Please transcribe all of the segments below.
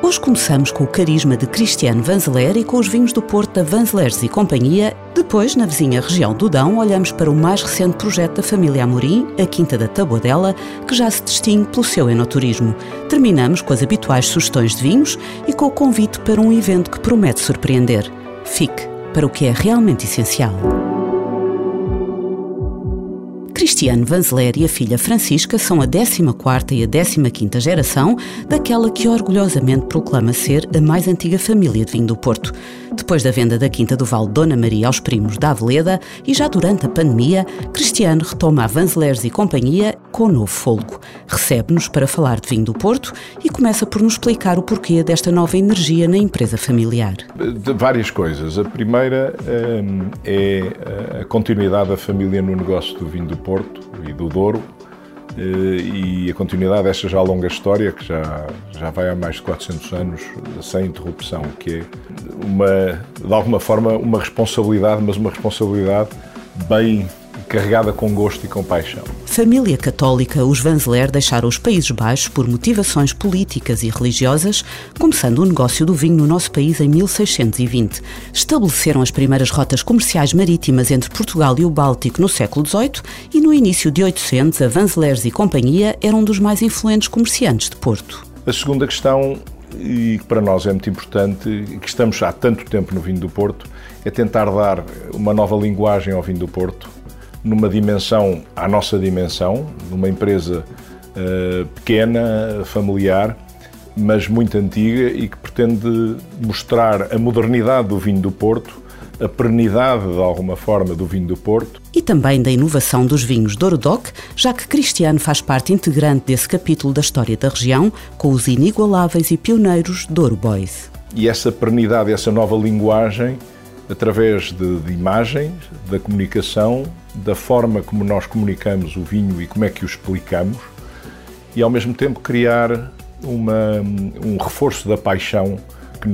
Hoje começamos com o carisma de Cristiano Vanzeler e com os vinhos do Porto da Vanzelers e Companhia. Depois, na vizinha região do Dão, olhamos para o mais recente projeto da família Amorim, a Quinta da Taboadela, que já se distingue pelo seu enoturismo. Terminamos com as habituais sugestões de vinhos e com o convite para um evento que promete surpreender. Fique para o que é realmente essencial. Cristiano Vanzeler e a filha Francisca são a 14ª e a 15ª geração daquela que orgulhosamente proclama ser a mais antiga família de vinho do Porto. Depois da venda da Quinta do Val Dona Maria aos primos da Aveleda e já durante a pandemia, Cristiano retoma a Vanzelers e companhia com novo folgo. Recebe-nos para falar de vinho do Porto e começa por nos explicar o porquê desta nova energia na empresa familiar. De várias coisas. A primeira hum, é a continuidade da família no negócio do vinho do Porto Porto e do Douro, eh, e a continuidade desta já longa história, que já, já vai há mais de 400 anos, sem interrupção, que é, uma, de alguma forma, uma responsabilidade, mas uma responsabilidade bem carregada com gosto e com paixão. Família católica, os Vanzeler deixaram os Países Baixos por motivações políticas e religiosas, começando o negócio do vinho no nosso país em 1620. Estabeleceram as primeiras rotas comerciais marítimas entre Portugal e o Báltico no século XVIII e no início de 800 a Vanzelers e companhia eram um dos mais influentes comerciantes de Porto. A segunda questão e que para nós é muito importante, e que estamos há tanto tempo no vinho do Porto, é tentar dar uma nova linguagem ao vinho do Porto, numa dimensão, à nossa dimensão, numa empresa uh, pequena, familiar, mas muito antiga e que pretende mostrar a modernidade do vinho do Porto, a perenidade, de alguma forma, do vinho do Porto. E também da inovação dos vinhos Doc, já que Cristiano faz parte integrante desse capítulo da história da região, com os inigualáveis e pioneiros Douro Boys. E essa perenidade, essa nova linguagem, através de, de imagens, da comunicação, da forma como nós comunicamos o vinho e como é que o explicamos, e ao mesmo tempo criar uma, um reforço da paixão que,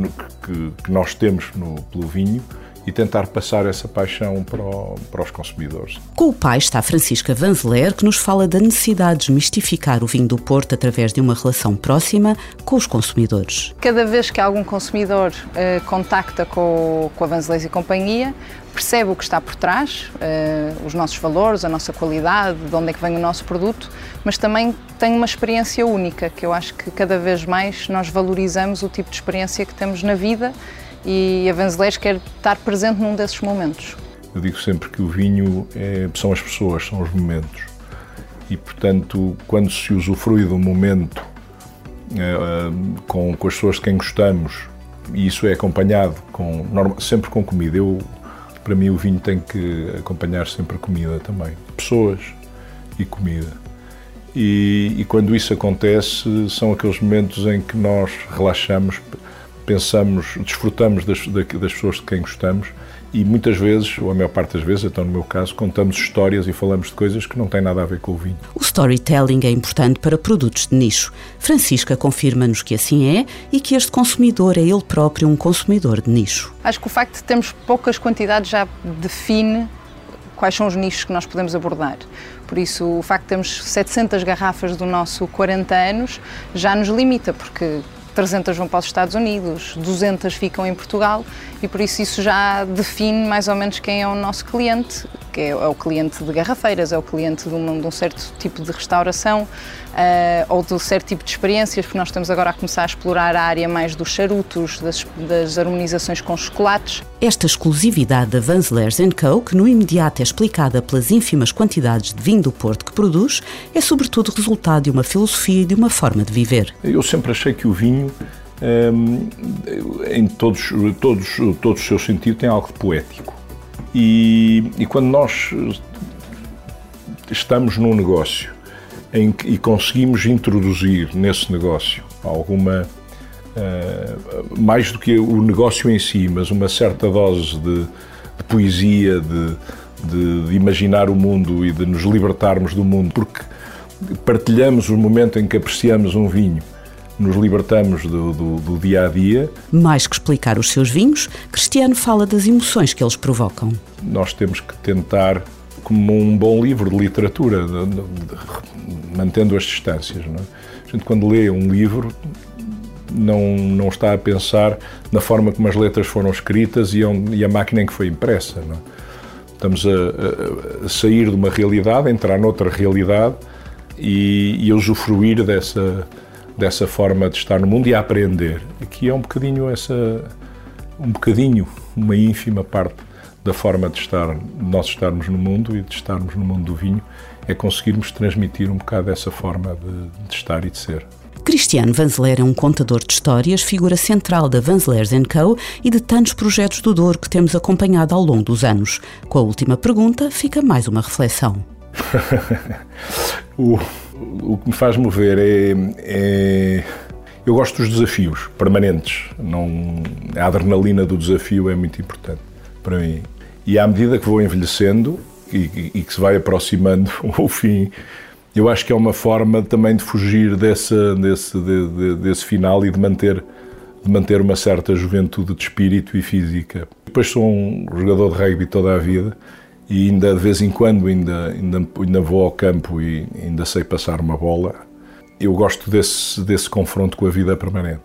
que, que nós temos no, pelo vinho e tentar passar essa paixão para, o, para, os consumidores. Com o pai está Francisca Vanzeler, que nos fala da necessidade de desmistificar o vinho do Porto através de uma relação próxima com os consumidores. Cada vez que algum consumidor eh, contacta com, com a Vanzeler e companhia, percebe o que está por trás, uh, os nossos valores, a nossa qualidade, de onde é que vem o nosso produto, mas também tem uma experiência única, que eu acho que cada vez mais nós valorizamos o tipo de experiência que temos na vida e a Vanzelés quer estar presente num desses momentos. Eu digo sempre que o vinho é, são as pessoas, são os momentos. E, portanto, quando se usufrui do momento é, com, com as pessoas de quem gostamos, e isso é acompanhado com, sempre com comida. Eu, para mim, o vinho tem que acompanhar sempre a comida também. Pessoas e comida. E, e quando isso acontece, são aqueles momentos em que nós relaxamos pensamos, desfrutamos das, das pessoas de quem gostamos e muitas vezes, ou a maior parte das vezes, então no meu caso, contamos histórias e falamos de coisas que não têm nada a ver com o vinho. O storytelling é importante para produtos de nicho. Francisca confirma-nos que assim é e que este consumidor é ele próprio um consumidor de nicho. Acho que o facto de termos poucas quantidades já define quais são os nichos que nós podemos abordar. Por isso, o facto de termos 700 garrafas do nosso 40 anos já nos limita, porque 300 vão para os Estados Unidos, 200 ficam em Portugal e por isso isso já define mais ou menos quem é o nosso cliente, que é, é o cliente de garrafeiras, é o cliente de um, de um certo tipo de restauração uh, ou de um certo tipo de experiências, porque nós estamos agora a começar a explorar a área mais dos charutos, das, das harmonizações com chocolates. Esta exclusividade da Vanzelers Co., que no imediato é explicada pelas ínfimas quantidades de vinho do Porto que produz, é sobretudo resultado de uma filosofia e de uma forma de viver. Eu sempre achei que o vinho ehm, em todos, todos, todos os seus sentidos, tem algo de poético. E, e quando nós estamos num negócio em e conseguimos introduzir nesse negócio alguma uh, mais do que o negócio em si, mas uma certa dose de, de poesia, de, de, de, imaginar o mundo e de nos libertarmos do mundo, porque partilhamos o momento em que apreciamos um vinho nos libertamos do, do, do, dia a dia. Mais que explicar os seus vinhos, Cristiano fala das emoções que eles provocam. Nós temos que tentar, como um bom livro de literatura, de, de, mantendo as distâncias. Não é? A gente, quando lê um livro, não, não está a pensar na forma como as letras foram escritas e, onde, e a máquina em que foi impressa. Não é? Estamos a, a, sair de uma realidade, a entrar noutra realidade e, e usufruir dessa dessa forma de estar no mundo e a aprender. Aqui é um bocadinho essa, um bocadinho, uma ínfima parte da forma de estar, nós estarmos no mundo e de estarmos no mundo do vinho, é conseguirmos transmitir um bocado essa forma de, de estar e de ser. Cristiano Vanzeler é um contador de histórias, figura central da Vanzelers Co. e de tantos projetos do Douro que temos acompanhado ao longo dos anos. Com a última pergunta, fica mais uma reflexão. o, o que me faz mover é, é, Eu gosto dos desafios permanentes. Não, a adrenalina do desafio é muito importante para mim. E à medida que vou envelhecendo e, e, que se vai aproximando o fim, eu acho que é uma forma também de fugir desse, desse, de, de, desse final e de manter, de manter uma certa juventude de espírito e física. Depois sou um jogador de rugby toda a vida e ainda de vez em quando ainda, ainda, ainda vou ao campo e ainda sei passar uma bola. Eu gosto desse, desse confronto com a vida permanente.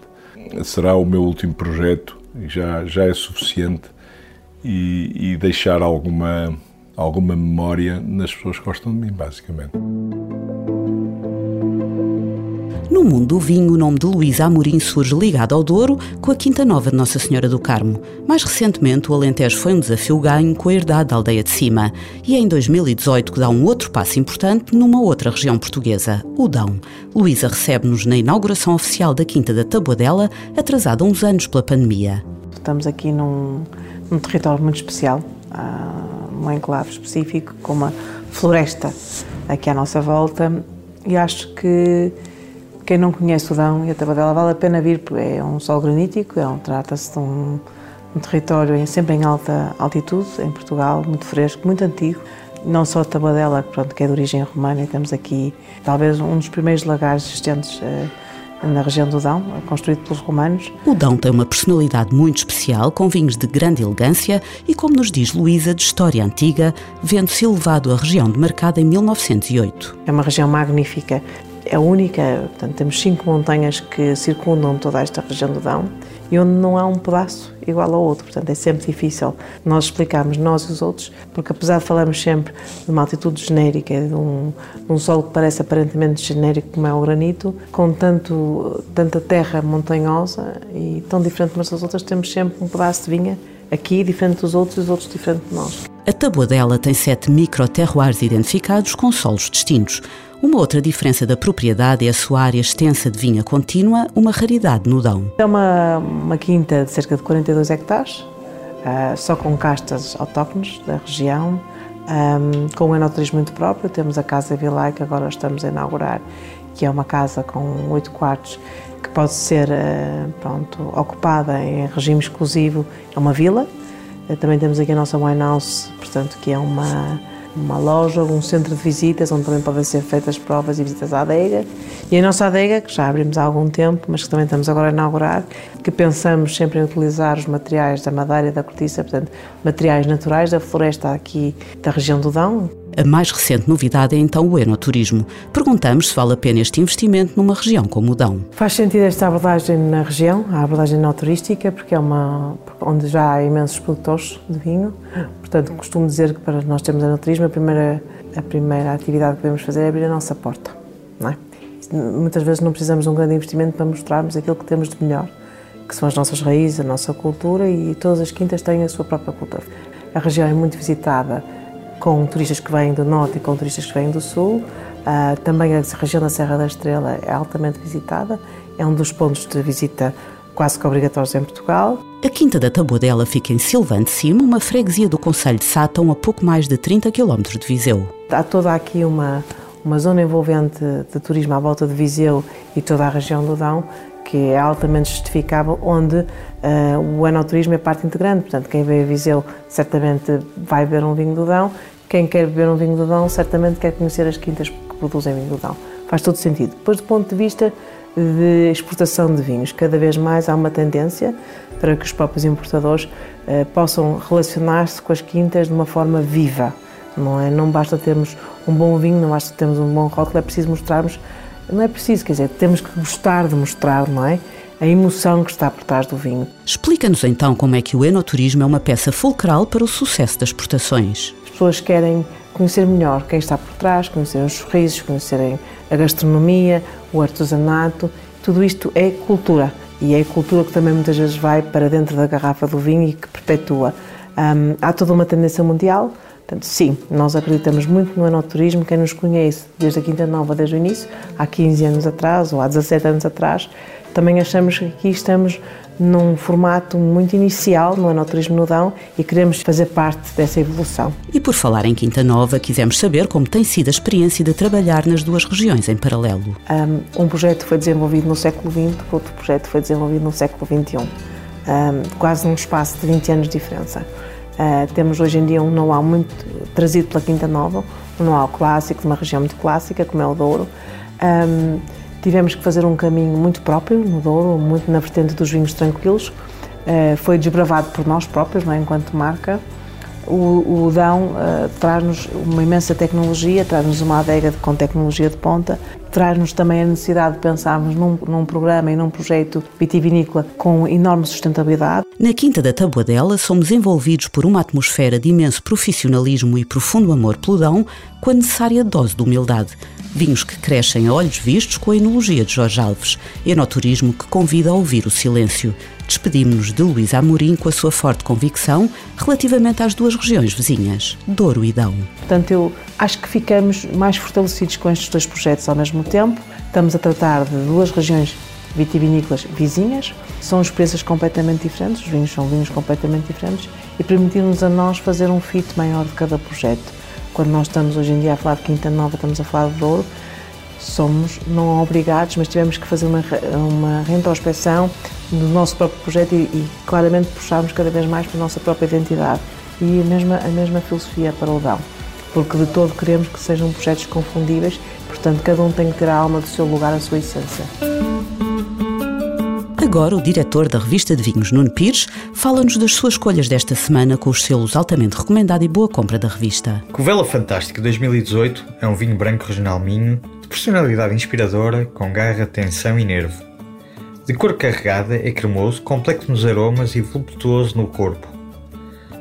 Será o meu último projeto, já, já é suficiente, e, e deixar alguma, alguma memória nas pessoas que gostam de mim, basicamente. No mundo do vinho, o nome de Luísa Amorim surge ligado ao Douro com a Quinta Nova de Nossa Senhora do Carmo. Mais recentemente, o Alentejo foi um desafio ganho com a herdade da Aldeia de Cima. E é em 2018 que dá um outro passo importante numa outra região portuguesa, o Dão. Luísa recebe-nos na inauguração oficial da Quinta da Tabuadela, atrasada uns anos pela pandemia. Estamos aqui num, num território muito especial, um enclave específico, com uma floresta aqui à nossa volta, e acho que quem não conhece o Dão e a Tabadela vale a pena vir, porque é um solo granítico, é um, trata-se de um, um território em, sempre em alta altitude, em Portugal, muito fresco, muito antigo. Não só a Tabadela, pronto, que é de origem romana, e temos aqui talvez um dos primeiros lagares existentes uh, na região do Dão, construído pelos romanos. O Dão tem uma personalidade muito especial, com vinhos de grande elegância e, como nos diz Luísa, de história antiga, vendo-se elevado à região demarcada em 1908. É uma região magnífica, é única, portanto, temos cinco montanhas que circundam toda esta região do Dão e onde não há um pedaço igual ao outro, portanto é sempre difícil nós explicarmos, nós e os outros, porque apesar de falarmos sempre de uma altitude genérica, de um, de um solo que parece aparentemente genérico como é o granito, com tanto, tanta terra montanhosa e tão diferente umas das outras, temos sempre um pedaço de vinha aqui diferente dos outros e os outros diferente de nós. A tabuadela tem sete microterroirs identificados com solos distintos. Uma outra diferença da propriedade é a sua área extensa de vinha contínua, uma raridade no Dão. É uma, uma quinta de cerca de 42 hectares, uh, só com castas autóctones da região, um, com um enoturismo muito próprio. Temos a Casa Vilai, que agora estamos a inaugurar, que é uma casa com oito quartos, que pode ser uh, pronto, ocupada em regime exclusivo. É uma vila. Uh, também temos aqui a nossa wine house, portanto, que é uma uma loja, um centro de visitas onde também podem ser feitas provas e visitas à adega. E a nossa adega, que já abrimos há algum tempo, mas que também estamos agora a inaugurar, que pensamos sempre em utilizar os materiais da madeira e da cortiça, portanto, materiais naturais da floresta aqui da região do Dão. A mais recente novidade é então o enoturismo. Perguntamos se vale a pena este investimento numa região como o Dão. Faz sentido esta abordagem na região, a abordagem enoturística, porque é uma onde já há imensos produtores de vinho. Portanto, costumo dizer que para nós termos enoturismo, a primeira, a primeira atividade que devemos fazer é abrir a nossa porta. Não é? Muitas vezes não precisamos de um grande investimento para mostrarmos aquilo que temos de melhor, que são as nossas raízes, a nossa cultura e todas as quintas têm a sua própria cultura. A região é muito visitada com turistas que vêm do norte e com turistas que vêm do sul. Uh, também a região da Serra da Estrela é altamente visitada, é um dos pontos de visita quase que obrigatórios em Portugal. A Quinta da Tabuadela fica em Silvante de Cima, uma freguesia do Conselho de Sátão, a pouco mais de 30 km de Viseu. Há toda aqui uma, uma zona envolvente de turismo à volta de Viseu e toda a região do Dão, que é altamente justificável, onde uh, o enoturismo é parte integrante. Portanto, quem vem a Viseu certamente vai beber um vinho do Dão, quem quer beber um vinho do Dão certamente quer conhecer as quintas que produzem vinho do Dão. Faz todo sentido. Depois, do ponto de vista de exportação de vinhos, cada vez mais há uma tendência para que os próprios importadores uh, possam relacionar-se com as quintas de uma forma viva. Não, é? não basta termos um bom vinho, não basta termos um bom rótulo, é preciso mostrarmos não é preciso, quer dizer, temos que gostar de mostrar, não é? A emoção que está por trás do vinho. Explica-nos então como é que o enoturismo é uma peça fulcral para o sucesso das exportações. As pessoas querem conhecer melhor quem está por trás, conhecer os sorrisos, conhecerem a gastronomia, o artesanato. Tudo isto é cultura e é cultura que também muitas vezes vai para dentro da garrafa do vinho e que perpetua. Um, há toda uma tendência mundial Portanto, sim, nós acreditamos muito no enoturismo. Quem nos conhece desde a Quinta Nova, desde o início, há 15 anos atrás ou há 17 anos atrás, também achamos que aqui estamos num formato muito inicial no enoturismo no Dão e queremos fazer parte dessa evolução. E por falar em Quinta Nova, quisemos saber como tem sido a experiência de trabalhar nas duas regiões em paralelo. Um, projeto foi desenvolvido no século XX, outro projeto foi desenvolvido no século XXI, um, quase num espaço de 20 anos de diferença. Uh, temos hoje em dia um know-how muito trazido pela Quinta Nova, um know-how clássico, de uma região muito clássica, como é o Douro. Um, tivemos que fazer um caminho muito próprio no Douro, muito na vertente dos vinhos tranquilos. Uh, foi desbravado por nós próprios, não é? enquanto marca. O, o Dão uh, traz-nos uma imensa tecnologia, traz-nos uma adega com tecnologia de ponta, traz-nos também a necessidade de pensarmos num, num, programa e num projeto vitivinícola com enorme sustentabilidade. Na Quinta da Tabuadela somos envolvidos por uma atmosfera de imenso profissionalismo e profundo amor pelo Dão, com a necessária dose de humildade. Vinhos que crescem a olhos vistos com a enologia de Jorge Alves, enoturismo que convida a ouvir o silêncio. Despedimos-nos de Luísa Amorim com a sua forte convicção relativamente às duas regiões vizinhas, Douro e Dão. Portanto, eu acho que ficamos mais fortalecidos com estes dois projetos ao mesmo tempo. Estamos a tratar de duas regiões vitivinícolas vizinhas, são experiências completamente diferentes, os vinhos são vinhos completamente diferentes e permitir-nos a nós fazer um fit maior de cada projeto. Quando nós estamos hoje em dia a falar de Quinta Nova, estamos a falar de Douro, somos não obrigados, mas tivemos que fazer uma, uma do nosso próprio projeto e, e claramente puxarmos cada vez mais para a nossa própria identidade e a mesma, a mesma filosofia para o Dão, porque de todo queremos que sejam projetos confundíveis, portanto cada um tem que ter a alma do seu lugar, a sua essência. Agora, o diretor da revista de vinhos, Nuno Pires, fala-nos das suas escolhas desta semana com os selos altamente recomendado e boa compra da revista. Covela Fantástico 2018 é um vinho branco regional minho, de personalidade inspiradora, com garra, tensão e nervo. De cor carregada, é cremoso, complexo nos aromas e voluptuoso no corpo.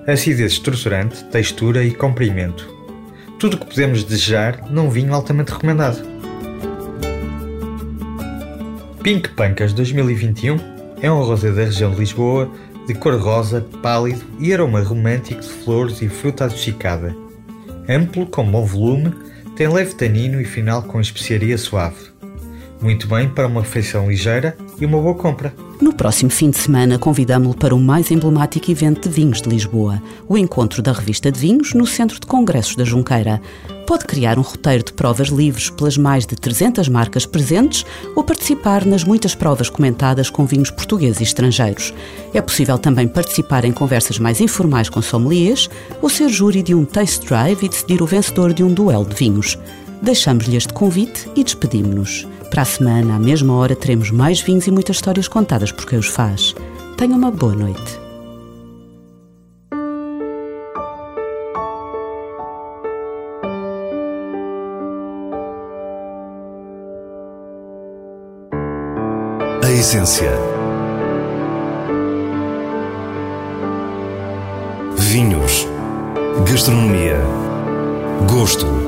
Acidez estruturante, textura e comprimento. Tudo o que podemos desejar num vinho altamente recomendado. Pink Pancas 2021 é um rosé da região de Lisboa de cor rosa, pálido e aroma romântico de flores e fruta adocicada. Amplo, com bom volume, tem leve tanino e final com especiaria suave. Muito bem para uma refeição ligeira e uma boa compra. No próximo fim de semana, convidamos-lo para o mais emblemático evento de vinhos de Lisboa, o encontro da Revista de Vinhos no Centro de Congressos da Junqueira. Pode criar um roteiro de provas livres pelas mais de 300 marcas presentes ou participar nas muitas provas comentadas com vinhos portugueses e estrangeiros. É possível também participar em conversas mais informais com sommeliers ou ser júri de um taste drive e decidir o vencedor de um duelo de vinhos. Deixamos-lhe este convite e despedimos-nos. Para a semana, à mesma hora, teremos mais vinhos e muitas histórias contadas por quem os faz. Tenha uma boa noite. A essência. Vinhos. Gastronomia. Gosto.